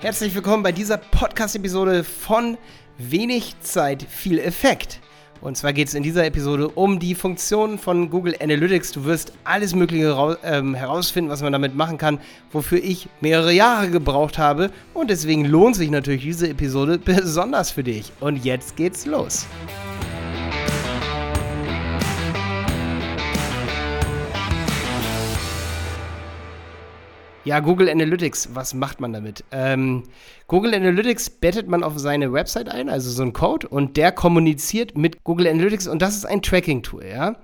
Herzlich willkommen bei dieser Podcast-Episode von Wenig Zeit, viel Effekt. Und zwar geht es in dieser Episode um die Funktionen von Google Analytics. Du wirst alles Mögliche ähm, herausfinden, was man damit machen kann, wofür ich mehrere Jahre gebraucht habe. Und deswegen lohnt sich natürlich diese Episode besonders für dich. Und jetzt geht's los. Ja, Google Analytics, was macht man damit? Ähm, Google Analytics bettet man auf seine Website ein, also so ein Code, und der kommuniziert mit Google Analytics und das ist ein Tracking-Tool, ja.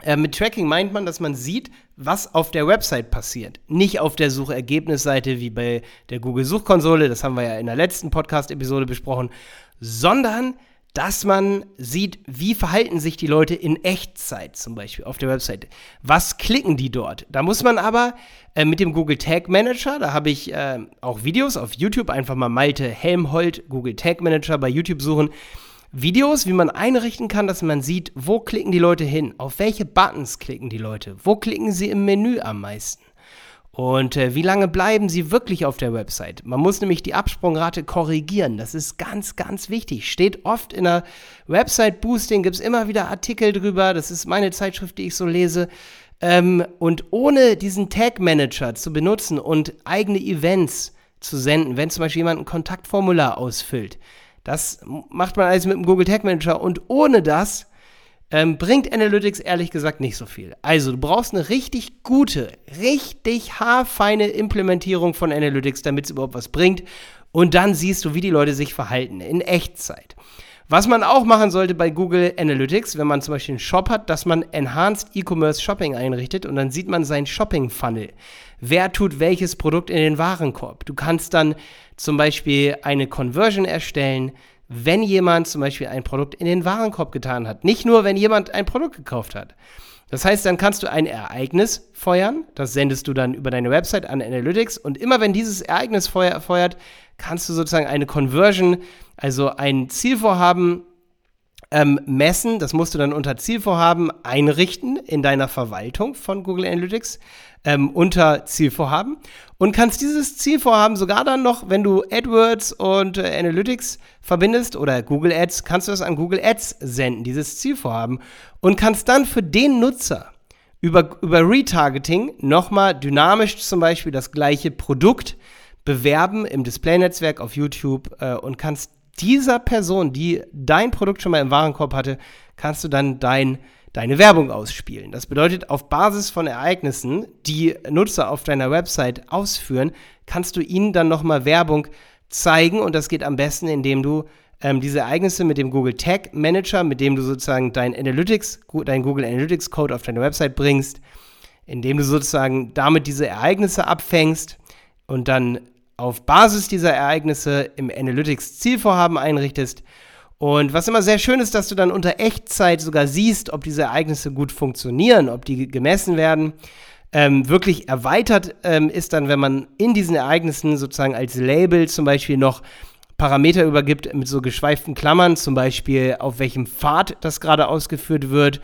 Äh, mit Tracking meint man, dass man sieht, was auf der Website passiert. Nicht auf der Suchergebnisseite wie bei der Google Suchkonsole, das haben wir ja in der letzten Podcast-Episode besprochen, sondern dass man sieht, wie verhalten sich die Leute in Echtzeit zum Beispiel auf der Webseite. Was klicken die dort? Da muss man aber äh, mit dem Google Tag Manager, da habe ich äh, auch Videos auf YouTube, einfach mal Malte Helmholt, Google Tag Manager bei YouTube suchen. Videos, wie man einrichten kann, dass man sieht, wo klicken die Leute hin, auf welche Buttons klicken die Leute, wo klicken sie im Menü am meisten. Und äh, wie lange bleiben Sie wirklich auf der Website? Man muss nämlich die Absprungrate korrigieren. Das ist ganz, ganz wichtig. Steht oft in der Website Boosting, gibt es immer wieder Artikel drüber. Das ist meine Zeitschrift, die ich so lese. Ähm, und ohne diesen Tag Manager zu benutzen und eigene Events zu senden, wenn zum Beispiel jemand ein Kontaktformular ausfüllt, das macht man alles mit dem Google Tag Manager. Und ohne das ähm, bringt Analytics ehrlich gesagt nicht so viel. Also, du brauchst eine richtig gute, richtig haarfeine Implementierung von Analytics, damit es überhaupt was bringt. Und dann siehst du, wie die Leute sich verhalten in Echtzeit. Was man auch machen sollte bei Google Analytics, wenn man zum Beispiel einen Shop hat, dass man Enhanced E-Commerce Shopping einrichtet und dann sieht man seinen Shopping Funnel. Wer tut welches Produkt in den Warenkorb? Du kannst dann zum Beispiel eine Conversion erstellen, wenn jemand zum Beispiel ein Produkt in den Warenkorb getan hat. Nicht nur, wenn jemand ein Produkt gekauft hat. Das heißt, dann kannst du ein Ereignis feuern, das sendest du dann über deine Website an Analytics und immer wenn dieses Ereignis feuert, kannst du sozusagen eine Conversion, also ein Zielvorhaben ähm, messen. Das musst du dann unter Zielvorhaben einrichten in deiner Verwaltung von Google Analytics ähm, unter Zielvorhaben und kannst dieses Zielvorhaben sogar dann noch, wenn du AdWords und äh, Analytics verbindest oder Google Ads, kannst du das an Google Ads senden, dieses Zielvorhaben und kannst dann für den Nutzer über, über Retargeting nochmal dynamisch zum Beispiel das gleiche Produkt bewerben im Display-Netzwerk auf YouTube äh, und kannst dieser Person, die dein Produkt schon mal im Warenkorb hatte, kannst du dann dein, deine Werbung ausspielen. Das bedeutet, auf Basis von Ereignissen, die Nutzer auf deiner Website ausführen, kannst du ihnen dann nochmal Werbung zeigen und das geht am besten, indem du ähm, diese Ereignisse mit dem Google Tag Manager, mit dem du sozusagen dein Analytics, dein Google Analytics Code auf deine Website bringst, indem du sozusagen damit diese Ereignisse abfängst und dann auf Basis dieser Ereignisse im Analytics Zielvorhaben einrichtest. Und was immer sehr schön ist, dass du dann unter Echtzeit sogar siehst, ob diese Ereignisse gut funktionieren, ob die gemessen werden. Ähm, wirklich erweitert ähm, ist dann, wenn man in diesen Ereignissen sozusagen als Label zum Beispiel noch Parameter übergibt mit so geschweiften Klammern, zum Beispiel auf welchem Pfad das gerade ausgeführt wird.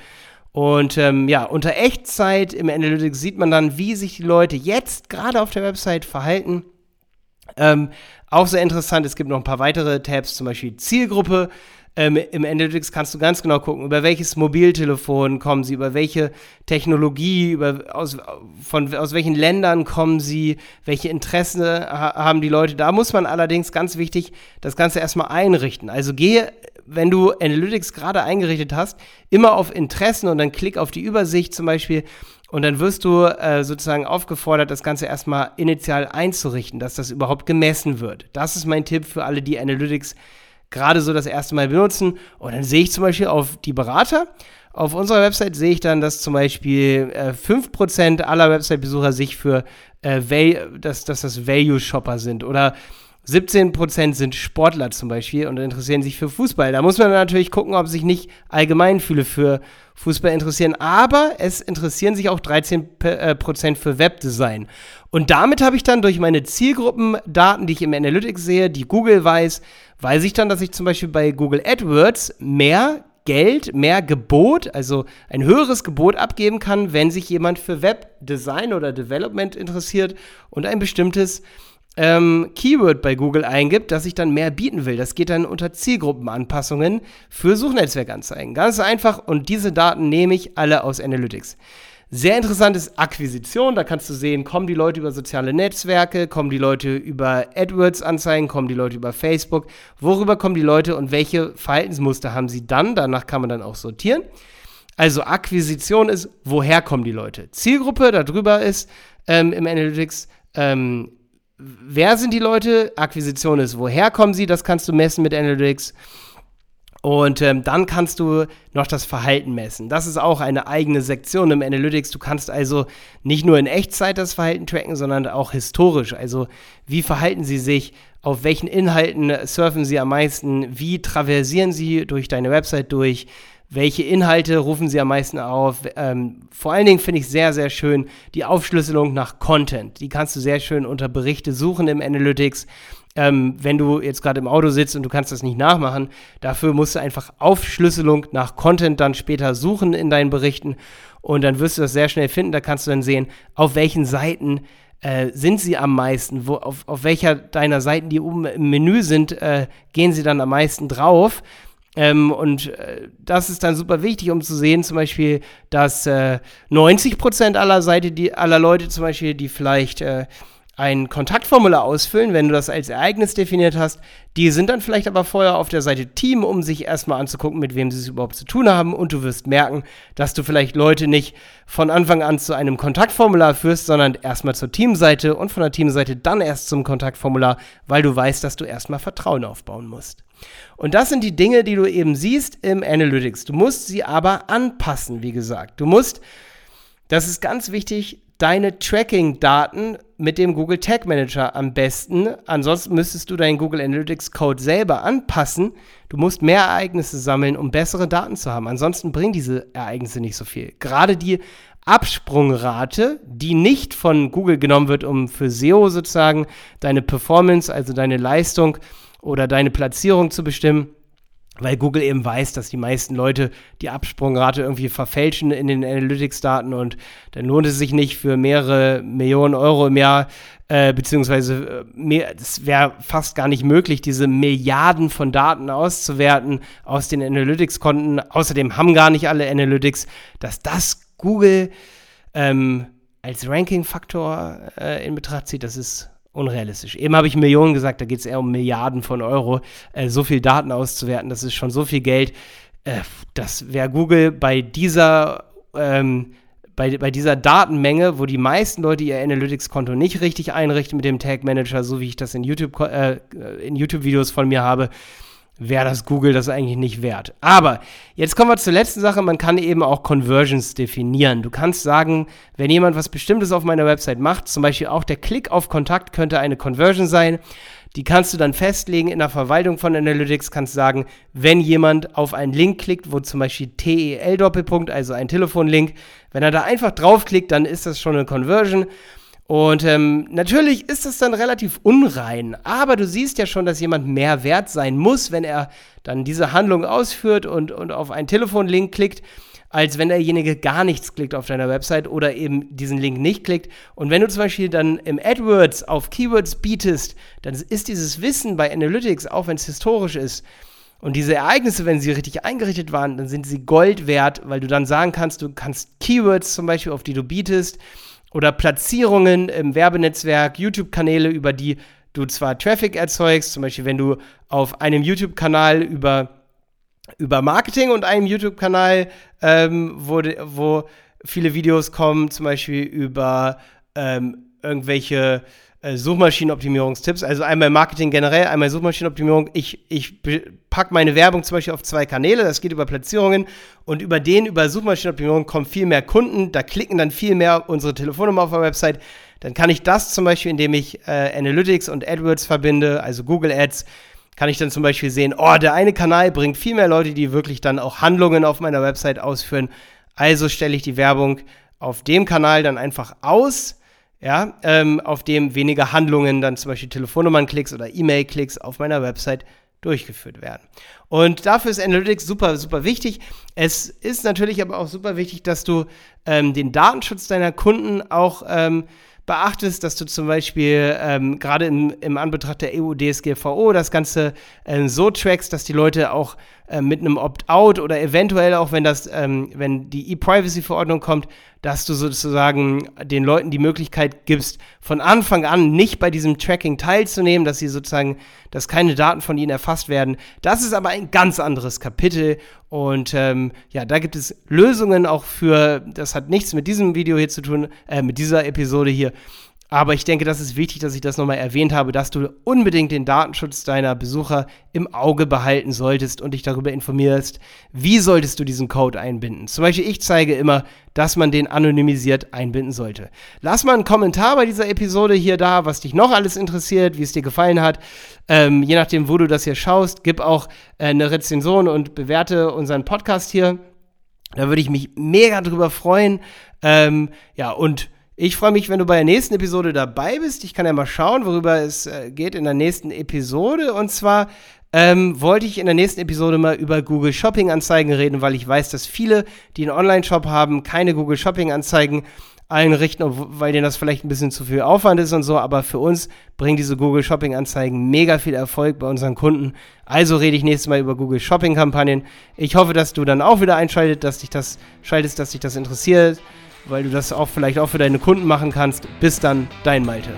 Und ähm, ja, unter Echtzeit im Analytics sieht man dann, wie sich die Leute jetzt gerade auf der Website verhalten. Ähm, auch sehr interessant, es gibt noch ein paar weitere Tabs, zum Beispiel Zielgruppe. Ähm, Im Analytics kannst du ganz genau gucken, über welches Mobiltelefon kommen sie, über welche Technologie, über, aus, von, aus welchen Ländern kommen sie, welche Interessen ha haben die Leute. Da muss man allerdings ganz wichtig das Ganze erstmal einrichten. Also gehe, wenn du Analytics gerade eingerichtet hast, immer auf Interessen und dann klick auf die Übersicht zum Beispiel und dann wirst du äh, sozusagen aufgefordert, das Ganze erstmal initial einzurichten, dass das überhaupt gemessen wird. Das ist mein Tipp für alle, die Analytics gerade so das erste Mal benutzen. Und dann sehe ich zum Beispiel auf die Berater. Auf unserer Website sehe ich dann, dass zum Beispiel äh, 5% aller Website-Besucher sich für äh, dass, dass das Value-Shopper sind. Oder 17% sind Sportler zum Beispiel und interessieren sich für Fußball. Da muss man natürlich gucken, ob sich nicht allgemein viele für Fußball interessieren. Aber es interessieren sich auch 13% äh, für Webdesign. Und damit habe ich dann durch meine Zielgruppendaten, die ich im Analytics sehe, die Google weiß, weiß ich dann, dass ich zum Beispiel bei Google AdWords mehr Geld, mehr Gebot, also ein höheres Gebot abgeben kann, wenn sich jemand für Webdesign oder Development interessiert und ein bestimmtes ähm, Keyword bei Google eingibt, das ich dann mehr bieten will. Das geht dann unter Zielgruppenanpassungen für Suchnetzwerkanzeigen. Ganz einfach und diese Daten nehme ich alle aus Analytics. Sehr interessant ist Akquisition. Da kannst du sehen, kommen die Leute über soziale Netzwerke, kommen die Leute über AdWords-Anzeigen, kommen die Leute über Facebook. Worüber kommen die Leute und welche Verhaltensmuster haben sie dann? Danach kann man dann auch sortieren. Also Akquisition ist, woher kommen die Leute? Zielgruppe darüber ist ähm, im Analytics, ähm, wer sind die Leute? Akquisition ist, woher kommen sie? Das kannst du messen mit Analytics. Und ähm, dann kannst du noch das Verhalten messen. Das ist auch eine eigene Sektion im Analytics. Du kannst also nicht nur in Echtzeit das Verhalten tracken, sondern auch historisch. Also wie verhalten sie sich, auf welchen Inhalten surfen sie am meisten, wie traversieren sie durch deine Website durch, welche Inhalte rufen sie am meisten auf. Ähm, vor allen Dingen finde ich sehr, sehr schön die Aufschlüsselung nach Content. Die kannst du sehr schön unter Berichte suchen im Analytics. Ähm, wenn du jetzt gerade im Auto sitzt und du kannst das nicht nachmachen, dafür musst du einfach Aufschlüsselung nach Content dann später suchen in deinen Berichten und dann wirst du das sehr schnell finden. Da kannst du dann sehen, auf welchen Seiten äh, sind sie am meisten, wo, auf, auf welcher deiner Seiten, die oben im Menü sind, äh, gehen sie dann am meisten drauf. Ähm, und äh, das ist dann super wichtig, um zu sehen, zum Beispiel, dass äh, 90% aller Seite, die, aller Leute zum Beispiel, die vielleicht äh, ein Kontaktformular ausfüllen, wenn du das als Ereignis definiert hast. Die sind dann vielleicht aber vorher auf der Seite Team, um sich erstmal anzugucken, mit wem sie es überhaupt zu tun haben. Und du wirst merken, dass du vielleicht Leute nicht von Anfang an zu einem Kontaktformular führst, sondern erstmal zur Teamseite und von der Teamseite dann erst zum Kontaktformular, weil du weißt, dass du erstmal Vertrauen aufbauen musst. Und das sind die Dinge, die du eben siehst im Analytics. Du musst sie aber anpassen, wie gesagt. Du musst, das ist ganz wichtig, deine Tracking-Daten mit dem Google Tag Manager am besten. Ansonsten müsstest du deinen Google Analytics Code selber anpassen. Du musst mehr Ereignisse sammeln, um bessere Daten zu haben. Ansonsten bringen diese Ereignisse nicht so viel. Gerade die Absprungrate, die nicht von Google genommen wird, um für SEO sozusagen deine Performance, also deine Leistung oder deine Platzierung zu bestimmen weil Google eben weiß, dass die meisten Leute die Absprungrate irgendwie verfälschen in den Analytics-Daten und dann lohnt es sich nicht für mehrere Millionen Euro im Jahr, äh, beziehungsweise äh, es wäre fast gar nicht möglich, diese Milliarden von Daten auszuwerten aus den Analytics-Konten. Außerdem haben gar nicht alle Analytics, dass das Google ähm, als Ranking-Faktor äh, in Betracht zieht. Das ist unrealistisch. Eben habe ich Millionen gesagt, da geht es eher um Milliarden von Euro. Äh, so viel Daten auszuwerten, das ist schon so viel Geld. Äh, das wäre Google bei dieser, ähm, bei, bei dieser Datenmenge, wo die meisten Leute ihr Analytics-Konto nicht richtig einrichten mit dem Tag Manager, so wie ich das in YouTube, äh, in YouTube-Videos von mir habe, wäre das Google das eigentlich nicht wert. Aber jetzt kommen wir zur letzten Sache. Man kann eben auch Conversions definieren. Du kannst sagen, wenn jemand was Bestimmtes auf meiner Website macht, zum Beispiel auch der Klick auf Kontakt könnte eine Conversion sein. Die kannst du dann festlegen in der Verwaltung von Analytics, kannst sagen, wenn jemand auf einen Link klickt, wo zum Beispiel TEL Doppelpunkt, also ein Telefonlink, wenn er da einfach draufklickt, dann ist das schon eine Conversion. Und ähm, natürlich ist es dann relativ unrein, aber du siehst ja schon, dass jemand mehr wert sein muss, wenn er dann diese Handlung ausführt und, und auf einen Telefonlink klickt, als wenn derjenige gar nichts klickt auf deiner Website oder eben diesen Link nicht klickt. Und wenn du zum Beispiel dann im AdWords auf Keywords bietest, dann ist dieses Wissen bei Analytics, auch wenn es historisch ist, und diese Ereignisse, wenn sie richtig eingerichtet waren, dann sind sie Gold wert, weil du dann sagen kannst, du kannst Keywords zum Beispiel, auf die du bietest, oder Platzierungen im Werbenetzwerk, YouTube-Kanäle, über die du zwar Traffic erzeugst, zum Beispiel wenn du auf einem YouTube-Kanal über, über Marketing und einem YouTube-Kanal, ähm, wo, wo viele Videos kommen, zum Beispiel über ähm, irgendwelche äh, Suchmaschinenoptimierungstipps. Also einmal Marketing generell, einmal Suchmaschinenoptimierung. Ich, ich packe meine Werbung zum Beispiel auf zwei Kanäle, das geht über Platzierungen und über den, über Suchmaschinenoptimierung kommen viel mehr Kunden, da klicken dann viel mehr unsere Telefonnummer auf der Website. Dann kann ich das zum Beispiel, indem ich äh, Analytics und AdWords verbinde, also Google Ads, kann ich dann zum Beispiel sehen, oh, der eine Kanal bringt viel mehr Leute, die wirklich dann auch Handlungen auf meiner Website ausführen. Also stelle ich die Werbung auf dem Kanal dann einfach aus ja, ähm, auf dem weniger Handlungen, dann zum Beispiel Telefonnummern-Klicks oder E-Mail-Klicks auf meiner Website durchgeführt werden. Und dafür ist Analytics super, super wichtig. Es ist natürlich aber auch super wichtig, dass du ähm, den Datenschutz deiner Kunden auch ähm, beachtest, dass du zum Beispiel ähm, gerade im, Anbetracht der EU-DSGVO das Ganze äh, so trackst, dass die Leute auch äh, mit einem Opt-out oder eventuell auch, wenn das, ähm, wenn die E-Privacy-Verordnung kommt, dass du sozusagen den Leuten die Möglichkeit gibst, von Anfang an nicht bei diesem Tracking teilzunehmen, dass sie sozusagen, dass keine Daten von ihnen erfasst werden. Das ist aber ein ganz anderes Kapitel und ähm, ja, da gibt es Lösungen auch für, das hat nichts mit diesem Video hier zu tun, äh, mit dieser Episode hier. Aber ich denke, das ist wichtig, dass ich das nochmal erwähnt habe, dass du unbedingt den Datenschutz deiner Besucher im Auge behalten solltest und dich darüber informierst, wie solltest du diesen Code einbinden. Zum Beispiel, ich zeige immer, dass man den anonymisiert einbinden sollte. Lass mal einen Kommentar bei dieser Episode hier da, was dich noch alles interessiert, wie es dir gefallen hat. Ähm, je nachdem, wo du das hier schaust, gib auch äh, eine Rezension und bewerte unseren Podcast hier. Da würde ich mich mega drüber freuen. Ähm, ja, und ich freue mich, wenn du bei der nächsten Episode dabei bist. Ich kann ja mal schauen, worüber es äh, geht in der nächsten Episode. Und zwar ähm, wollte ich in der nächsten Episode mal über Google Shopping Anzeigen reden, weil ich weiß, dass viele, die einen Online-Shop haben, keine Google Shopping Anzeigen einrichten, weil denen das vielleicht ein bisschen zu viel Aufwand ist und so. Aber für uns bringen diese Google Shopping Anzeigen mega viel Erfolg bei unseren Kunden. Also rede ich nächstes Mal über Google Shopping Kampagnen. Ich hoffe, dass du dann auch wieder einschaltest, dass dich das schaltest, dass dich das interessiert weil du das auch vielleicht auch für deine Kunden machen kannst. Bis dann, dein Malte.